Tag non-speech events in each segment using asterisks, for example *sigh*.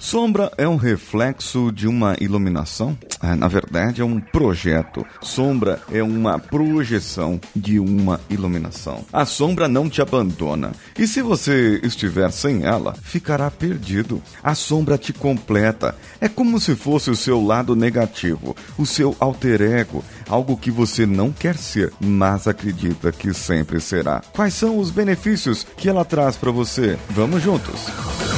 Sombra é um reflexo de uma iluminação? Ah, na verdade, é um projeto. Sombra é uma projeção de uma iluminação. A sombra não te abandona. E se você estiver sem ela, ficará perdido. A sombra te completa. É como se fosse o seu lado negativo, o seu alter ego, algo que você não quer ser, mas acredita que sempre será. Quais são os benefícios que ela traz para você? Vamos juntos.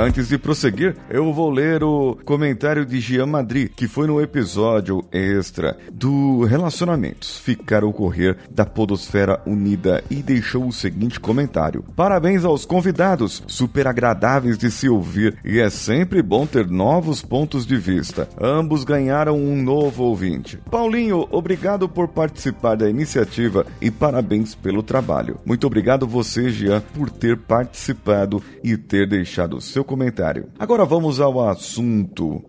Antes de prosseguir, eu vou ler o comentário de Jean Madri, que foi no episódio extra do Relacionamentos Ficar Ocorrer da Podosfera Unida e deixou o seguinte comentário: Parabéns aos convidados, super agradáveis de se ouvir e é sempre bom ter novos pontos de vista. Ambos ganharam um novo ouvinte. Paulinho, obrigado por participar da iniciativa e parabéns pelo trabalho. Muito obrigado você, Jean, por ter participado e ter deixado seu comentário. Agora vamos ao assunto.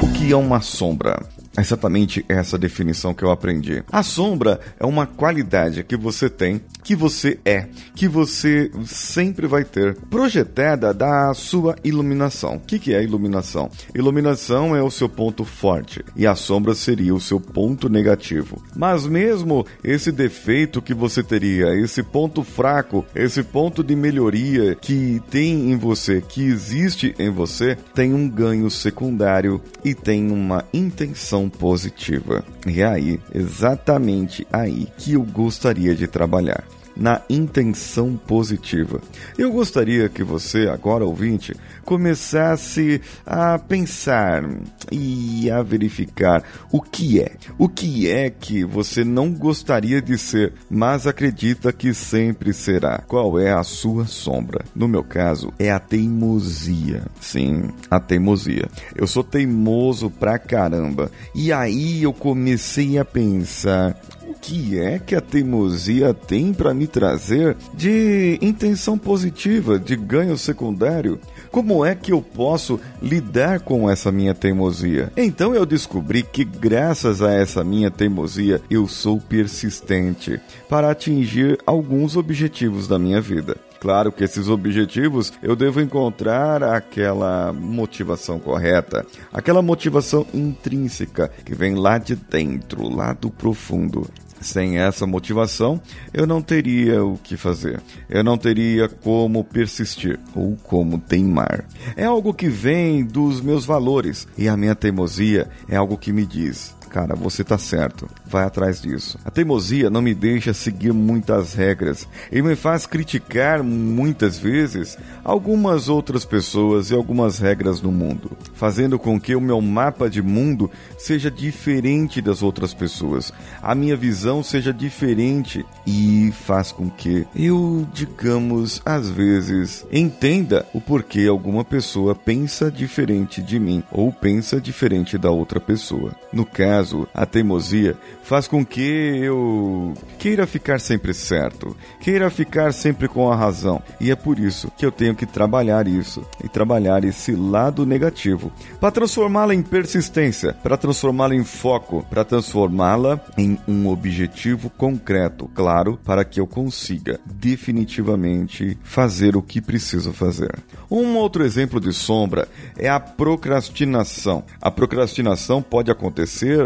O que é uma sombra? Exatamente essa definição que eu aprendi. A sombra é uma qualidade que você tem, que você é, que você sempre vai ter, projetada da sua iluminação. O que, que é iluminação? Iluminação é o seu ponto forte e a sombra seria o seu ponto negativo. Mas mesmo esse defeito que você teria, esse ponto fraco, esse ponto de melhoria que tem em você, que existe em você, tem um ganho secundário e tem uma intenção positiva. É aí, exatamente aí, que eu gostaria de trabalhar na intenção positiva. Eu gostaria que você, agora ouvinte, começasse a pensar e a verificar o que é. O que é que você não gostaria de ser, mas acredita que sempre será. Qual é a sua sombra? No meu caso, é a teimosia. Sim, a teimosia. Eu sou teimoso pra caramba. E aí eu comecei a pensar o que é que a teimosia tem para me trazer de intenção positiva, de ganho secundário? Como é que eu posso lidar com essa minha teimosia? Então eu descobri que, graças a essa minha teimosia, eu sou persistente para atingir alguns objetivos da minha vida. Claro que esses objetivos eu devo encontrar aquela motivação correta, aquela motivação intrínseca que vem lá de dentro, lá do profundo. Sem essa motivação, eu não teria o que fazer. Eu não teria como persistir ou como teimar. É algo que vem dos meus valores e a minha teimosia é algo que me diz: cara, você tá certo, vai atrás disso. A teimosia não me deixa seguir muitas regras e me faz criticar muitas vezes algumas outras pessoas e algumas regras no mundo, fazendo com que o meu mapa de mundo seja diferente das outras pessoas, a minha visão seja diferente e faz com que eu, digamos, às vezes entenda o porquê alguma pessoa pensa diferente de mim ou pensa diferente da outra pessoa. No caso, a teimosia faz com que eu queira ficar sempre certo, queira ficar sempre com a razão, e é por isso que eu tenho que trabalhar isso e trabalhar esse lado negativo para transformá-la em persistência, para transformá-la em foco, para transformá-la em um objetivo concreto, claro, para que eu consiga definitivamente fazer o que preciso fazer. Um outro exemplo de sombra é a procrastinação. A procrastinação pode acontecer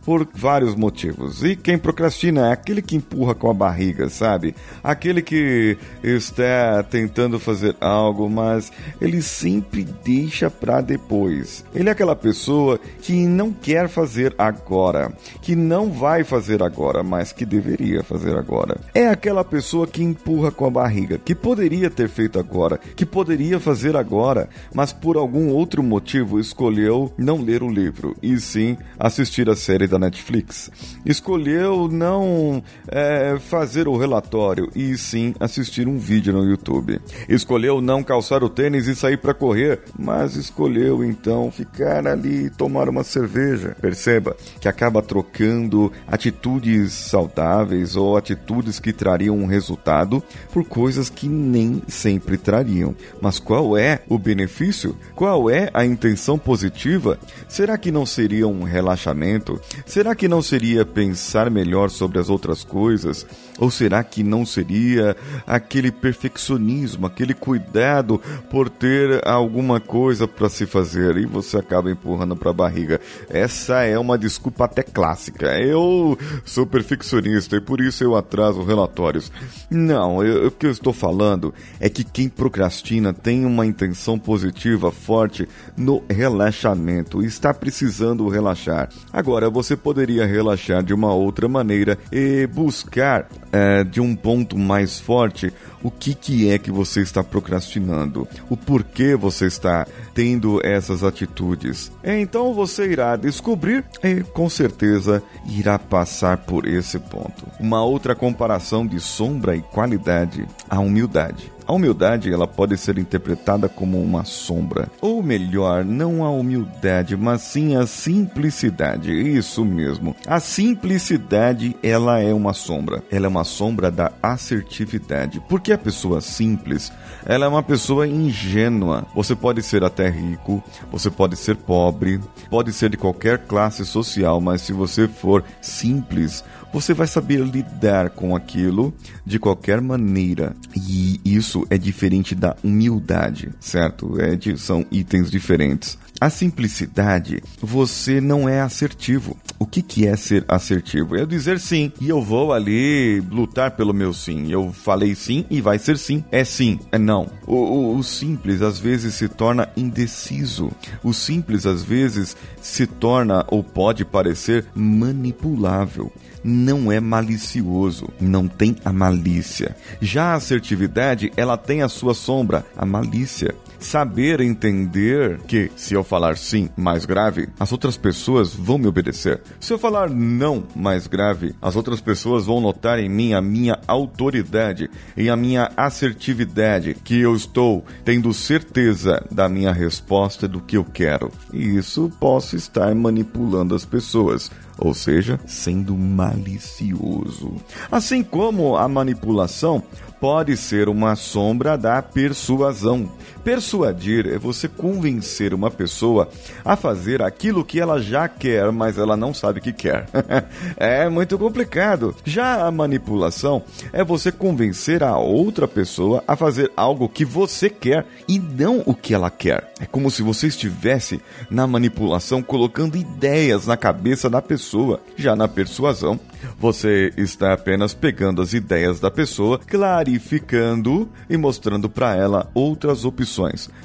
por vários motivos. E quem procrastina é aquele que empurra com a barriga, sabe? Aquele que está tentando fazer algo, mas ele sempre deixa para depois. Ele é aquela pessoa que não quer fazer agora, que não vai fazer agora, mas que deveria fazer agora. É aquela pessoa que empurra com a barriga, que poderia ter feito agora, que poderia fazer agora, mas por algum outro motivo escolheu não ler o livro e sim assistir a série da Netflix. Escolheu não é, fazer o relatório e sim assistir um vídeo no YouTube. Escolheu não calçar o tênis e sair para correr, mas escolheu então ficar ali e tomar uma cerveja. Perceba que acaba trocando atitudes saudáveis ou atitudes que trariam um resultado por coisas que nem sempre trariam. Mas qual é o benefício? Qual é a intenção positiva? Será que não seria um relaxamento? Será que não seria pensar melhor sobre as outras coisas? Ou será que não seria aquele perfeccionismo, aquele cuidado por ter alguma coisa para se fazer e você acaba empurrando para a barriga? Essa é uma desculpa até clássica. Eu sou perfeccionista e por isso eu atraso relatórios. Não, eu, o que eu estou falando é que quem procrastina tem uma intenção positiva forte no relaxamento, está precisando relaxar. Agora, você poderia relaxar de uma outra maneira e buscar é, de um ponto mais forte o que, que é que você está procrastinando, o porquê você está tendo essas atitudes. Então você irá descobrir e com certeza irá passar por esse ponto. Uma outra comparação de sombra e qualidade, a humildade. A humildade ela pode ser interpretada como uma sombra, ou melhor, não a humildade, mas sim a simplicidade. Isso mesmo. A simplicidade ela é uma sombra. Ela é uma sombra da assertividade. Porque a pessoa simples, ela é uma pessoa ingênua. Você pode ser até rico, você pode ser pobre, pode ser de qualquer classe social, mas se você for simples, você vai saber lidar com aquilo de qualquer maneira. E isso é diferente da humildade, certo? É de, são itens diferentes. A simplicidade, você não é assertivo. O que, que é ser assertivo? É dizer sim, e eu vou ali lutar pelo meu sim. Eu falei sim e vai ser sim. É sim, é não. O, o, o simples às vezes se torna indeciso. O simples às vezes se torna ou pode parecer manipulável não é malicioso, não tem a malícia. Já a assertividade, ela tem a sua sombra, a malícia. Saber entender que, se eu falar sim mais grave, as outras pessoas vão me obedecer. Se eu falar não mais grave, as outras pessoas vão notar em mim a minha autoridade e a minha assertividade, que eu estou tendo certeza da minha resposta do que eu quero. E isso posso estar manipulando as pessoas ou seja, sendo malicioso. Assim como a manipulação pode ser uma sombra da persuasão. Persuadir é você convencer uma pessoa a fazer aquilo que ela já quer, mas ela não sabe que quer. *laughs* é muito complicado. Já a manipulação é você convencer a outra pessoa a fazer algo que você quer e não o que ela quer. É como se você estivesse na manipulação colocando ideias na cabeça da pessoa. Já na persuasão, você está apenas pegando as ideias da pessoa, clarificando e mostrando para ela outras opções,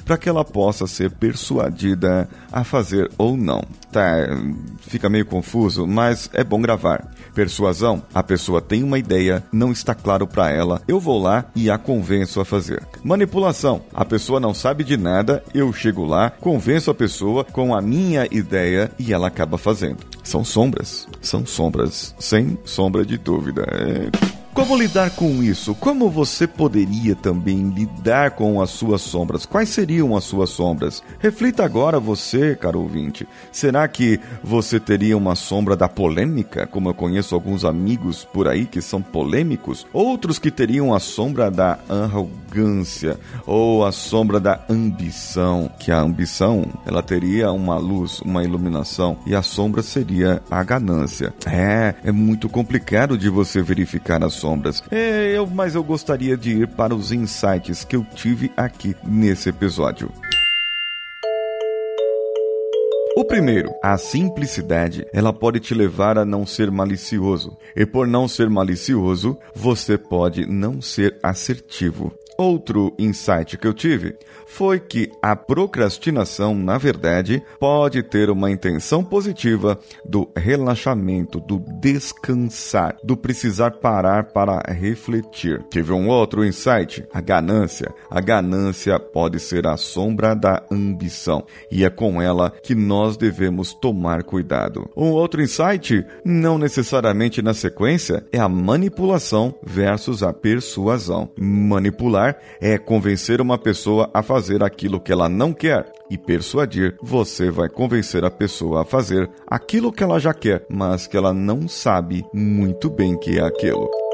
para que ela possa ser persuadida a fazer ou não. Tá, fica meio confuso, mas é bom gravar. Persuasão, a pessoa tem uma ideia, não está claro para ela, eu vou lá e a convenço a fazer. Manipulação, a pessoa não sabe de nada, eu chego lá, convenço a pessoa com a minha ideia e ela acaba fazendo. São sombras, são sombras, sem sombra de dúvida. É... Como lidar com isso? Como você poderia também lidar com as suas sombras? Quais seriam as suas sombras? Reflita agora você, caro ouvinte. Será que você teria uma sombra da polêmica, como eu conheço alguns amigos por aí que são polêmicos? Outros que teriam a sombra da arrogância ou a sombra da ambição, que a ambição, ela teria uma luz, uma iluminação e a sombra seria a ganância. É, é muito complicado de você verificar a sombra sombras. É, eu, mas eu gostaria de ir para os insights que eu tive aqui nesse episódio. O primeiro, a simplicidade, ela pode te levar a não ser malicioso. E por não ser malicioso, você pode não ser assertivo. Outro insight que eu tive foi que a procrastinação, na verdade, pode ter uma intenção positiva do relaxamento, do descansar, do precisar parar para refletir. Tive um outro insight, a ganância. A ganância pode ser a sombra da ambição, e é com ela que nós devemos tomar cuidado. Um outro insight, não necessariamente na sequência, é a manipulação versus a persuasão. Manipular é convencer uma pessoa a fazer aquilo que ela não quer e persuadir, você vai convencer a pessoa a fazer aquilo que ela já quer, mas que ela não sabe muito bem que é aquilo.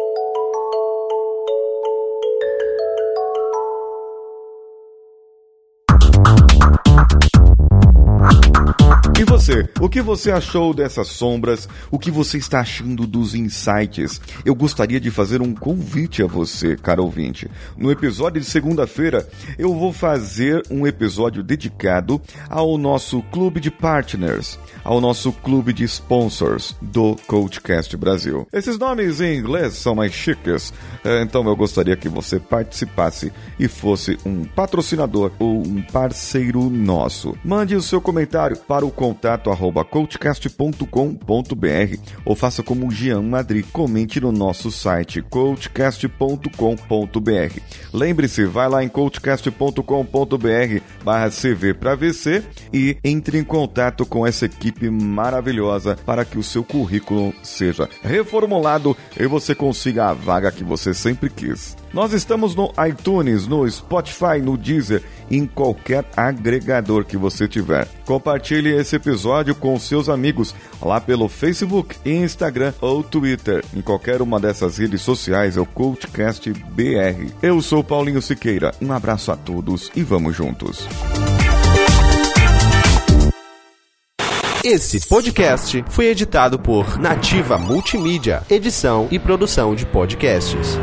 Você, o que você achou dessas sombras? O que você está achando dos insights? Eu gostaria de fazer um convite a você, caro ouvinte. No episódio de segunda-feira, eu vou fazer um episódio dedicado ao nosso clube de partners, ao nosso clube de sponsors do Coachcast Brasil. Esses nomes em inglês são mais chiques, eh, então eu gostaria que você participasse e fosse um patrocinador ou um parceiro nosso. Mande o seu comentário para o contato ou faça como o Jean Madri, comente no nosso site coachcast.com.br. Lembre-se, vai lá em coachcast.com.br barra CV para VC e entre em contato com essa equipe maravilhosa para que o seu currículo seja reformulado e você consiga a vaga que você sempre quis. Nós estamos no iTunes, no Spotify, no Deezer, em qualquer agregador que você tiver. Compartilhe esse episódio com seus amigos lá pelo Facebook, Instagram ou Twitter. Em qualquer uma dessas redes sociais é o CoachCast BR. Eu sou Paulinho Siqueira. Um abraço a todos e vamos juntos. Esse podcast foi editado por Nativa Multimídia, edição e produção de podcasts.